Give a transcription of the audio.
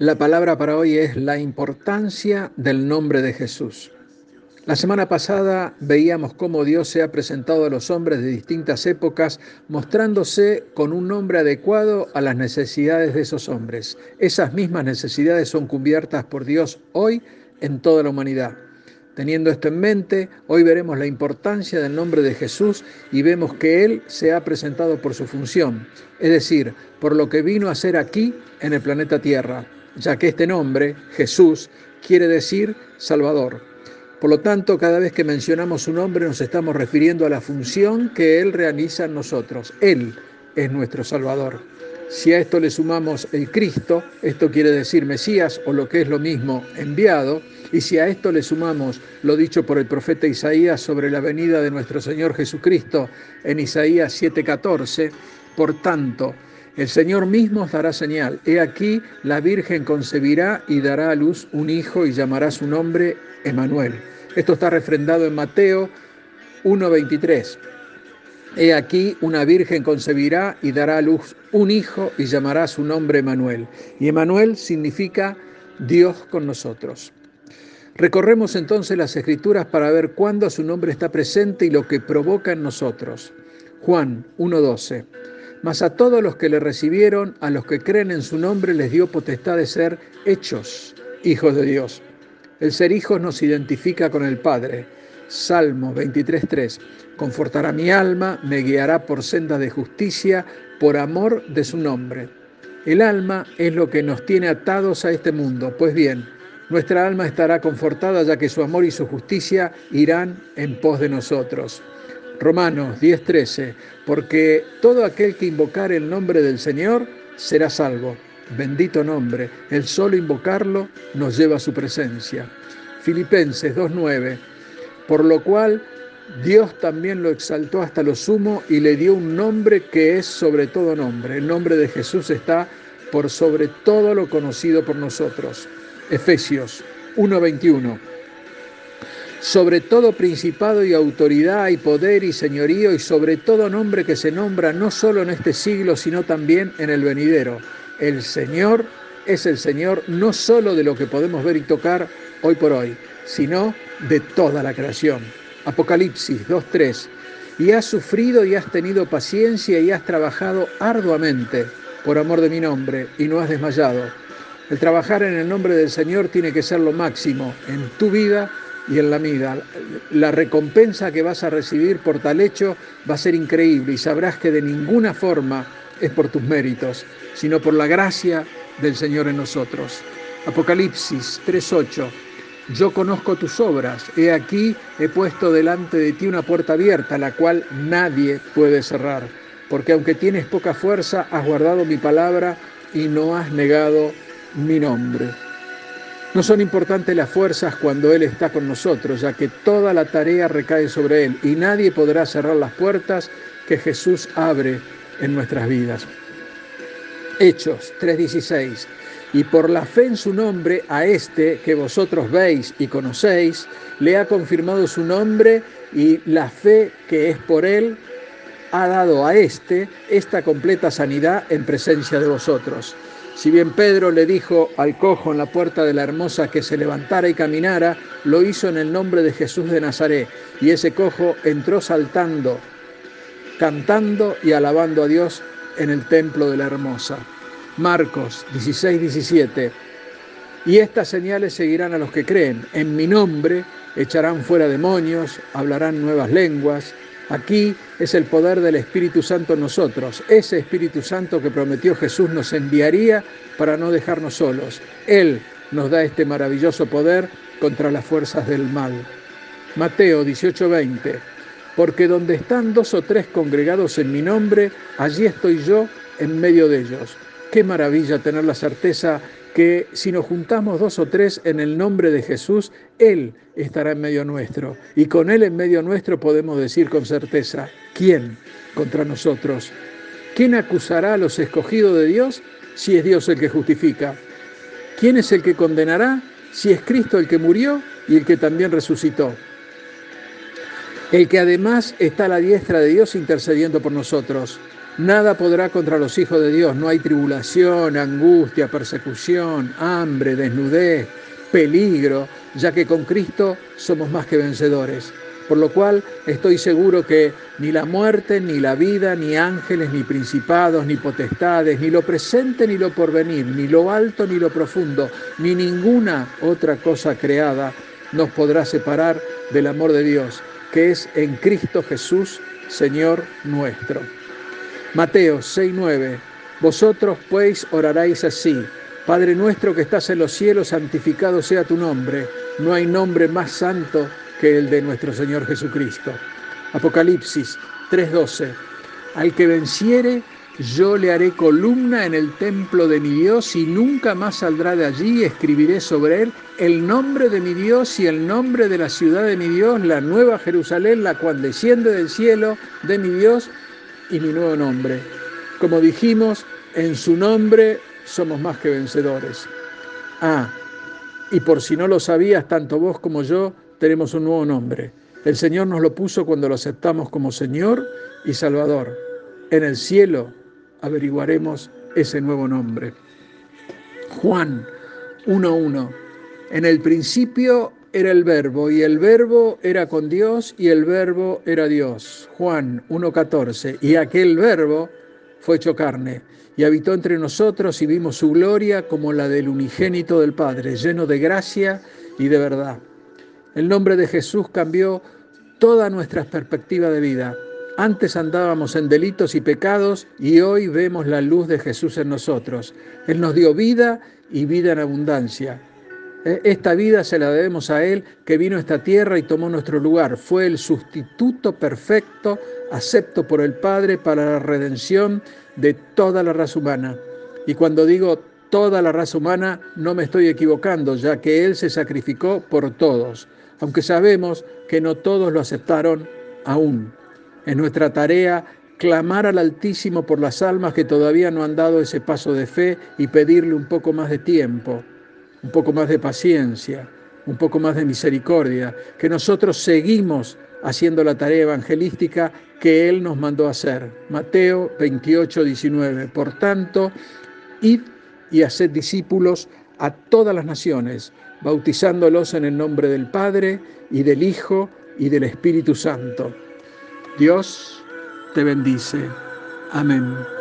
La palabra para hoy es la importancia del nombre de Jesús. La semana pasada veíamos cómo Dios se ha presentado a los hombres de distintas épocas, mostrándose con un nombre adecuado a las necesidades de esos hombres. Esas mismas necesidades son cubiertas por Dios hoy en toda la humanidad. Teniendo esto en mente, hoy veremos la importancia del nombre de Jesús y vemos que Él se ha presentado por su función, es decir, por lo que vino a hacer aquí en el planeta Tierra ya que este nombre, Jesús, quiere decir Salvador. Por lo tanto, cada vez que mencionamos su nombre nos estamos refiriendo a la función que Él realiza en nosotros. Él es nuestro Salvador. Si a esto le sumamos el Cristo, esto quiere decir Mesías o lo que es lo mismo, enviado, y si a esto le sumamos lo dicho por el profeta Isaías sobre la venida de nuestro Señor Jesucristo en Isaías 7:14, por tanto, el Señor mismo os dará señal. He aquí, la Virgen concebirá y dará a luz un hijo y llamará su nombre Emanuel. Esto está refrendado en Mateo 1.23. He aquí, una virgen concebirá y dará a luz un hijo y llamará su nombre Emanuel. Y Emanuel significa Dios con nosotros. Recorremos entonces las escrituras para ver cuándo su nombre está presente y lo que provoca en nosotros. Juan 1.12. Mas a todos los que le recibieron, a los que creen en su nombre, les dio potestad de ser hechos hijos de Dios. El ser hijos nos identifica con el Padre. Salmo 23.3. Confortará mi alma, me guiará por senda de justicia, por amor de su nombre. El alma es lo que nos tiene atados a este mundo. Pues bien, nuestra alma estará confortada ya que su amor y su justicia irán en pos de nosotros. Romanos 10:13, porque todo aquel que invocar el nombre del Señor será salvo. Bendito nombre, el solo invocarlo nos lleva a su presencia. Filipenses 2:9, por lo cual Dios también lo exaltó hasta lo sumo y le dio un nombre que es sobre todo nombre. El nombre de Jesús está por sobre todo lo conocido por nosotros. Efesios 1:21 sobre todo principado y autoridad y poder y señorío y sobre todo nombre que se nombra no solo en este siglo, sino también en el venidero. El Señor es el Señor no solo de lo que podemos ver y tocar hoy por hoy, sino de toda la creación. Apocalipsis 2.3. Y has sufrido y has tenido paciencia y has trabajado arduamente por amor de mi nombre y no has desmayado. El trabajar en el nombre del Señor tiene que ser lo máximo en tu vida y en la vida. La recompensa que vas a recibir por tal hecho va a ser increíble y sabrás que de ninguna forma es por tus méritos, sino por la gracia del Señor en nosotros. Apocalipsis 3:8. Yo conozco tus obras, he aquí he puesto delante de ti una puerta abierta, la cual nadie puede cerrar, porque aunque tienes poca fuerza, has guardado mi palabra y no has negado mi nombre. No son importantes las fuerzas cuando Él está con nosotros, ya que toda la tarea recae sobre Él y nadie podrá cerrar las puertas que Jesús abre en nuestras vidas. Hechos 3:16. Y por la fe en su nombre, a este que vosotros veis y conocéis, le ha confirmado su nombre y la fe que es por él ha dado a este esta completa sanidad en presencia de vosotros. Si bien Pedro le dijo al cojo en la puerta de la hermosa que se levantara y caminara, lo hizo en el nombre de Jesús de Nazaret. Y ese cojo entró saltando, cantando y alabando a Dios en el templo de la hermosa. Marcos 16, 17. Y estas señales seguirán a los que creen. En mi nombre echarán fuera demonios, hablarán nuevas lenguas Aquí es el poder del Espíritu Santo en nosotros. Ese Espíritu Santo que prometió Jesús nos enviaría para no dejarnos solos. Él nos da este maravilloso poder contra las fuerzas del mal. Mateo 18:20. Porque donde están dos o tres congregados en mi nombre, allí estoy yo en medio de ellos. Qué maravilla tener la certeza que si nos juntamos dos o tres en el nombre de Jesús, Él estará en medio nuestro. Y con Él en medio nuestro podemos decir con certeza, ¿quién contra nosotros? ¿Quién acusará a los escogidos de Dios si es Dios el que justifica? ¿Quién es el que condenará si es Cristo el que murió y el que también resucitó? el que además está a la diestra de Dios intercediendo por nosotros. Nada podrá contra los hijos de Dios, no hay tribulación, angustia, persecución, hambre, desnudez, peligro, ya que con Cristo somos más que vencedores. Por lo cual estoy seguro que ni la muerte, ni la vida, ni ángeles, ni principados, ni potestades, ni lo presente, ni lo porvenir, ni lo alto, ni lo profundo, ni ninguna otra cosa creada nos podrá separar del amor de Dios, que es en Cristo Jesús, Señor nuestro. Mateo 6:9 Vosotros pues oraréis así, Padre nuestro que estás en los cielos, santificado sea tu nombre. No hay nombre más santo que el de nuestro Señor Jesucristo. Apocalipsis 3:12. Al que venciere, yo le haré columna en el templo de mi Dios y nunca más saldrá de allí. Escribiré sobre él el nombre de mi Dios y el nombre de la ciudad de mi Dios, la nueva Jerusalén, la cual desciende del cielo de mi Dios y mi nuevo nombre. Como dijimos, en su nombre somos más que vencedores. Ah, y por si no lo sabías, tanto vos como yo, tenemos un nuevo nombre. El Señor nos lo puso cuando lo aceptamos como Señor y Salvador. En el cielo averiguaremos ese nuevo nombre. Juan 1.1. En el principio era el verbo y el verbo era con Dios y el verbo era Dios. Juan 1.14. Y aquel verbo fue hecho carne y habitó entre nosotros y vimos su gloria como la del unigénito del Padre, lleno de gracia y de verdad. El nombre de Jesús cambió toda nuestra perspectiva de vida. Antes andábamos en delitos y pecados y hoy vemos la luz de Jesús en nosotros. Él nos dio vida y vida en abundancia. Eh, esta vida se la debemos a Él que vino a esta tierra y tomó nuestro lugar. Fue el sustituto perfecto, acepto por el Padre para la redención de toda la raza humana. Y cuando digo toda la raza humana, no me estoy equivocando, ya que Él se sacrificó por todos aunque sabemos que no todos lo aceptaron aún. Es nuestra tarea clamar al Altísimo por las almas que todavía no han dado ese paso de fe y pedirle un poco más de tiempo, un poco más de paciencia, un poco más de misericordia, que nosotros seguimos haciendo la tarea evangelística que Él nos mandó hacer. Mateo 28, 19. Por tanto, id y haced discípulos a todas las naciones, bautizándolos en el nombre del Padre y del Hijo y del Espíritu Santo. Dios te bendice. Amén.